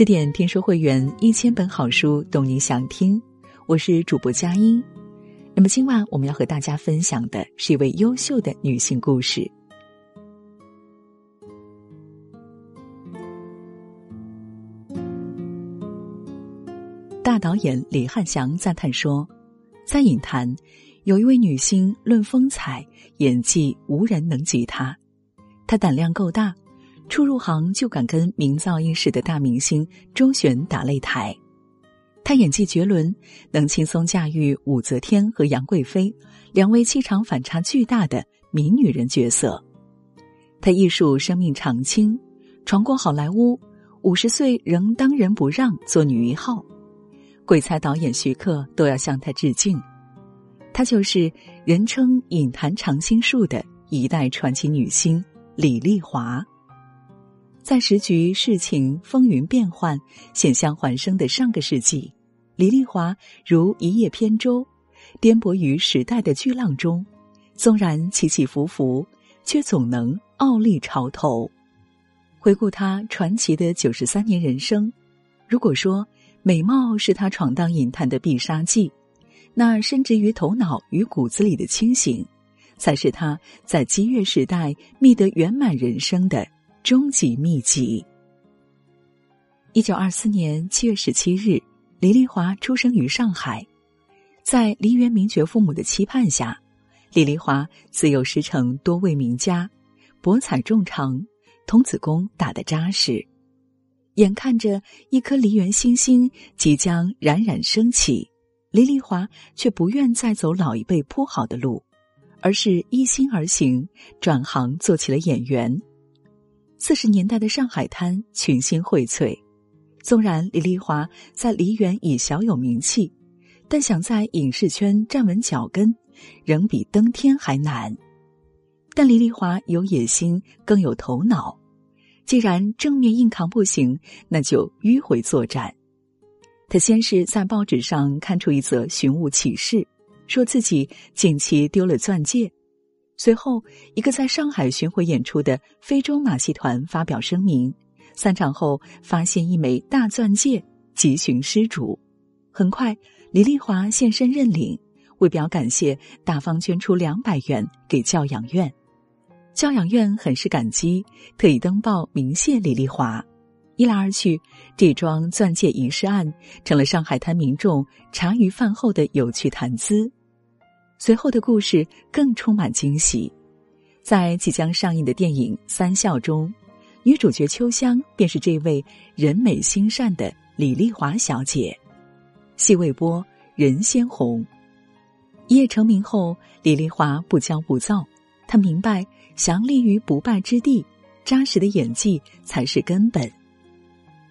十点听说会员一千本好书，懂你想听。我是主播佳音。那么今晚我们要和大家分享的是一位优秀的女性故事。大导演李汉祥赞叹说，在影坛，有一位女星论风采、演技，无人能及她。她胆量够大。初入行就敢跟名噪一时的大明星周璇打擂台，他演技绝伦，能轻松驾驭武则天和杨贵妃两位气场反差巨大的名女人角色。他艺术生命长青，闯过好莱坞，五十岁仍当仁不让做女一号，鬼才导演徐克都要向他致敬。她就是人称“影坛常青树”的一代传奇女星李丽华。在时局事情风云变幻、险象环生的上个世纪，李丽华如一叶扁舟，颠簸于时代的巨浪中，纵然起起伏伏，却总能傲立潮头。回顾她传奇的九十三年人生，如果说美貌是她闯荡影坛的必杀技，那深植于头脑与骨子里的清醒，才是她在激越时代觅得圆满人生的。终极秘籍。一九二四年七月十七日，李丽华出生于上海，在梨园名角父母的期盼下，李丽华自幼师承多位名家，博采众长，童子功打得扎实。眼看着一颗梨园新星即将冉冉升起，李丽华却不愿再走老一辈铺好的路，而是依心而行，转行做起了演员。四十年代的上海滩群星荟萃，纵然李丽华在梨园已小有名气，但想在影视圈站稳脚跟，仍比登天还难。但李丽华有野心，更有头脑。既然正面硬扛不行，那就迂回作战。他先是在报纸上看出一则寻物启事，说自己近期丢了钻戒。随后，一个在上海巡回演出的非洲马戏团发表声明，散场后发现一枚大钻戒，急寻失主。很快，李丽华现身认领，为表感谢，大方捐出两百元给教养院。教养院很是感激，特意登报鸣谢李丽华。一来二去，这桩钻戒遗失案成了上海滩民众茶余饭后的有趣谈资。随后的故事更充满惊喜，在即将上映的电影《三笑》中，女主角秋香便是这位人美心善的李丽华小姐。戏未播，人先红。一夜成名后，李丽华不骄不躁，她明白，想立于不败之地，扎实的演技才是根本。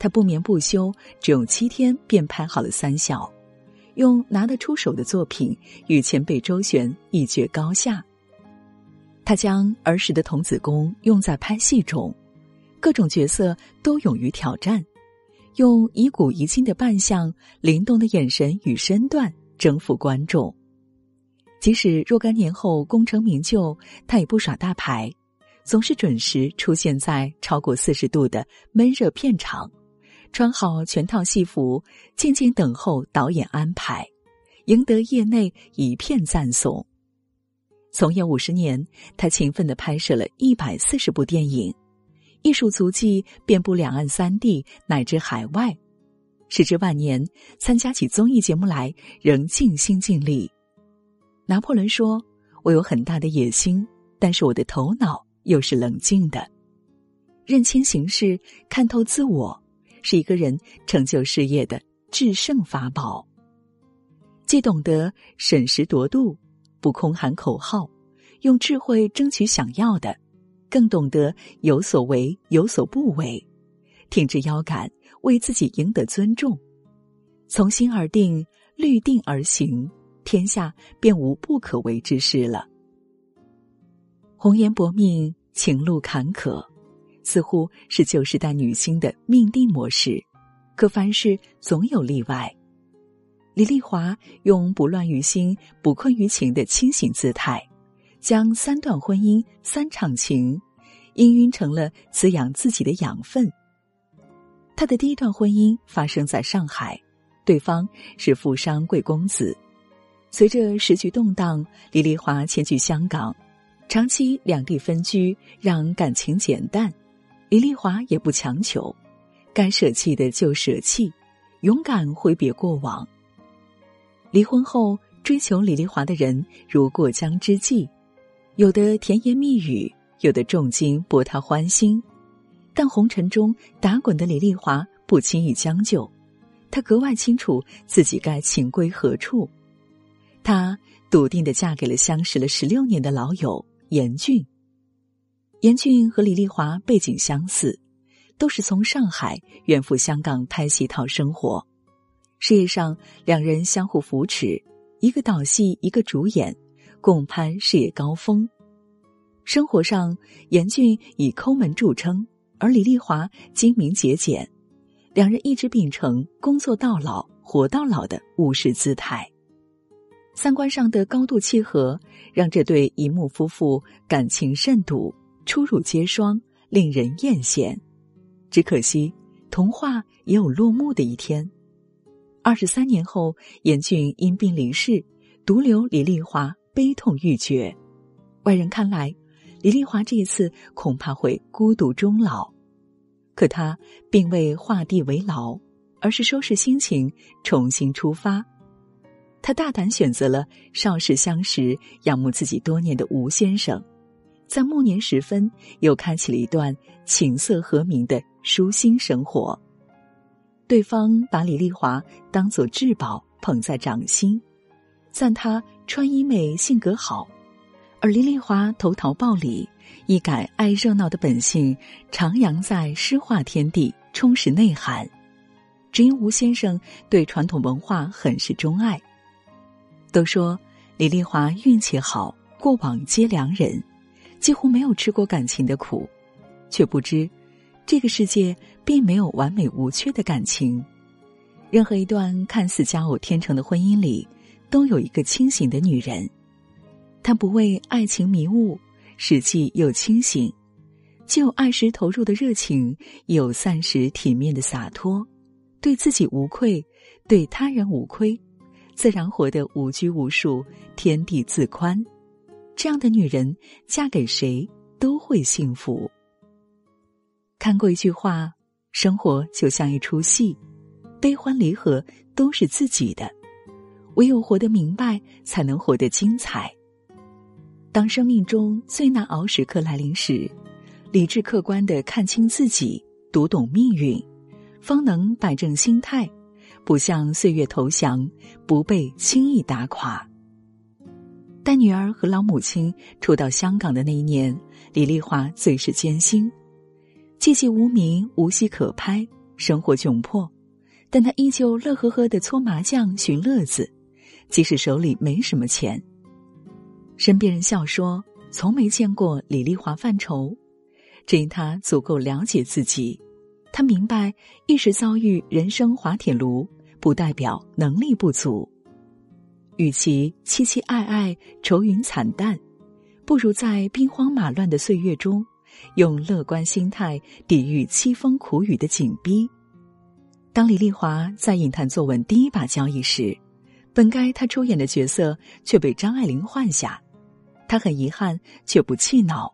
她不眠不休，只用七天便拍好了《三笑》。用拿得出手的作品与前辈周旋一决高下。他将儿时的童子功用在拍戏中，各种角色都勇于挑战，用一古一今的扮相、灵动的眼神与身段征服观众。即使若干年后功成名就，他也不耍大牌，总是准时出现在超过四十度的闷热片场。穿好全套戏服，静静等候导演安排，赢得业内一片赞颂。从业五十年，他勤奋的拍摄了一百四十部电影，艺术足迹遍布两岸三地乃至海外。时至晚年，参加起综艺节目来仍尽心尽力。拿破仑说：“我有很大的野心，但是我的头脑又是冷静的，认清形势，看透自我。”是一个人成就事业的制胜法宝。既懂得审时度度，不空喊口号，用智慧争取想要的，更懂得有所为有所不为，挺直腰杆为自己赢得尊重，从心而定，律定而行，天下便无不可为之事了。红颜薄命，情路坎坷。似乎是旧时代女星的命定模式，可凡事总有例外。李丽华用不乱于心、不困于情的清醒姿态，将三段婚姻、三场情，氤氲成了滋养自己的养分。他的第一段婚姻发生在上海，对方是富商贵公子。随着时局动荡，李丽华迁居香港，长期两地分居让感情减淡。李丽华也不强求，该舍弃的就舍弃，勇敢挥别过往。离婚后，追求李丽华的人如过江之鲫，有的甜言蜜语，有的重金博她欢心。但红尘中打滚的李丽华不轻易将就，她格外清楚自己该情归何处。她笃定的嫁给了相识了十六年的老友严俊。严俊和李丽华背景相似，都是从上海远赴香港拍戏讨生活。事业上，两人相互扶持，一个导戏，一个主演，共攀事业高峰。生活上，严俊以抠门著称。而李丽华精明节俭，两人一直秉承工作到老、活到老的务实姿态。三观上的高度契合，让这对一木夫妇感情甚笃，出入皆霜，令人艳羡。只可惜，童话也有落幕的一天。二十三年后，严俊因病离世，独留李丽华悲痛欲绝。外人看来，李丽华这一次恐怕会孤独终老，可他并未画地为牢，而是收拾心情，重新出发。他大胆选择了少时相识、仰慕自己多年的吴先生，在暮年时分又开启了一段琴瑟和鸣的舒心生活。对方把李丽华当作至宝捧在掌心，赞她穿衣美、性格好。而李丽华投桃报李，一改爱热闹的本性，徜徉在诗画天地，充实内涵。只因吴先生对传统文化很是钟爱。都说李丽华运气好，过往皆良人，几乎没有吃过感情的苦，却不知这个世界并没有完美无缺的感情。任何一段看似佳偶天成的婚姻里，都有一个清醒的女人。她不为爱情迷雾，实际又清醒，既有爱时投入的热情，有散时体面的洒脱，对自己无愧，对他人无亏，自然活得无拘无束，天地自宽。这样的女人，嫁给谁都会幸福。看过一句话：生活就像一出戏，悲欢离合都是自己的，唯有活得明白，才能活得精彩。当生命中最难熬时刻来临时，理智客观的看清自己，读懂命运，方能摆正心态，不向岁月投降，不被轻易打垮。带女儿和老母亲初到香港的那一年，李丽华最是艰辛，寂寂无名，无戏可拍，生活窘迫，但她依旧乐呵呵的搓麻将寻乐子，即使手里没什么钱。身边人笑说：“从没见过李丽华犯愁，只因她足够了解自己。她明白，一时遭遇人生滑铁卢，不代表能力不足。与其凄凄爱爱、愁云惨淡，不如在兵荒马乱的岁月中，用乐观心态抵御凄风苦雨的紧逼。当李丽华在影坛坐稳第一把交椅时，本该她出演的角色却被张爱玲换下。”他很遗憾，却不气恼，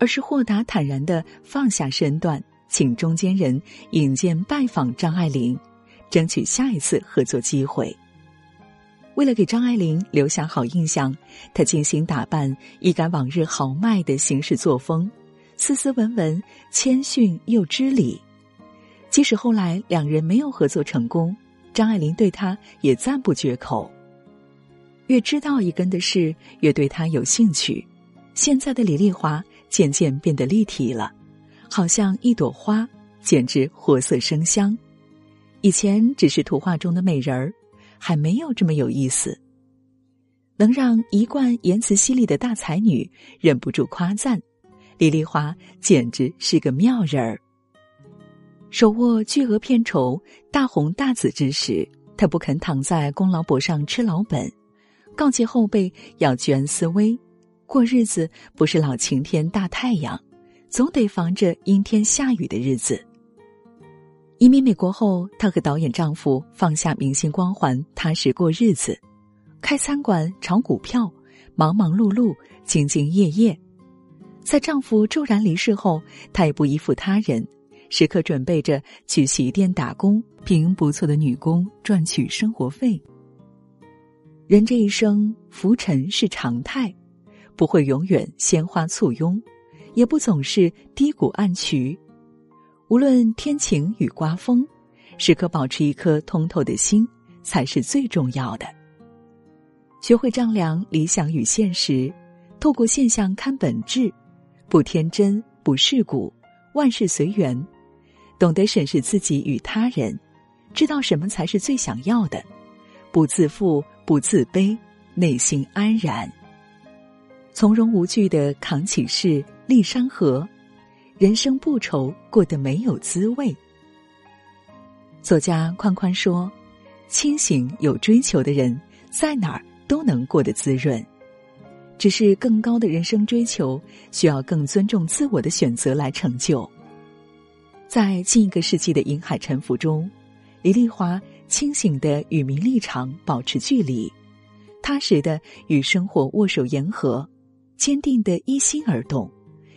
而是豁达坦然的放下身段，请中间人引荐拜访张爱玲，争取下一次合作机会。为了给张爱玲留下好印象，他精心打扮，一改往日豪迈的行事作风，斯斯文文、谦逊又知礼。即使后来两人没有合作成功，张爱玲对他也赞不绝口。越知道一根的事，越对他有兴趣。现在的李丽华渐渐变得立体了，好像一朵花，简直活色生香。以前只是图画中的美人儿，还没有这么有意思。能让一贯言辞犀利的大才女忍不住夸赞：李丽华简直是个妙人儿。手握巨额片酬、大红大紫之时，他不肯躺在功劳簿上吃老本。告诫后辈要居安思危，过日子不是老晴天大太阳，总得防着阴天下雨的日子。移民美国后，她和导演丈夫放下明星光环，踏实过日子，开餐馆、炒股票，忙忙碌碌、兢兢业业。在丈夫骤然离世后，她也不依附他人，时刻准备着去洗衣店打工，凭不错的女工赚取生活费。人这一生，浮沉是常态，不会永远鲜花簇拥，也不总是低谷暗渠。无论天晴与刮风，时刻保持一颗通透的心，才是最重要的。学会丈量理想与现实，透过现象看本质。不天真，不世故，万事随缘，懂得审视自己与他人，知道什么才是最想要的，不自负，不自卑，内心安然，从容无惧的扛起事，立山河，人生不愁过得没有滋味。作家宽宽说：“清醒有追求的人，在哪儿都能过得滋润。”只是更高的人生追求，需要更尊重自我的选择来成就。在近一个世纪的银海沉浮中，李丽华清醒的与名利场保持距离，踏实的与生活握手言和，坚定的依心而动，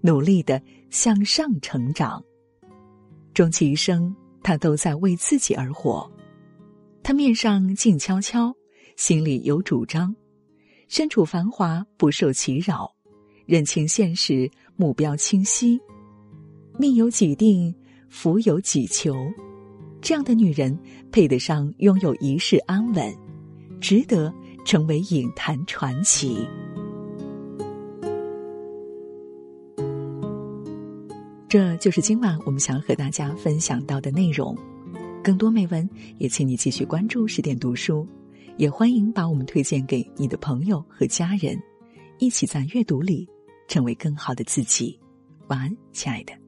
努力的向上成长。终其一生，他都在为自己而活。他面上静悄悄，心里有主张。身处繁华，不受其扰，认清现实，目标清晰，命由己定，福有己求。这样的女人配得上拥有一世安稳，值得成为影坛传奇。这就是今晚我们想和大家分享到的内容。更多美文，也请你继续关注十点读书。也欢迎把我们推荐给你的朋友和家人，一起在阅读里成为更好的自己。晚安，亲爱的。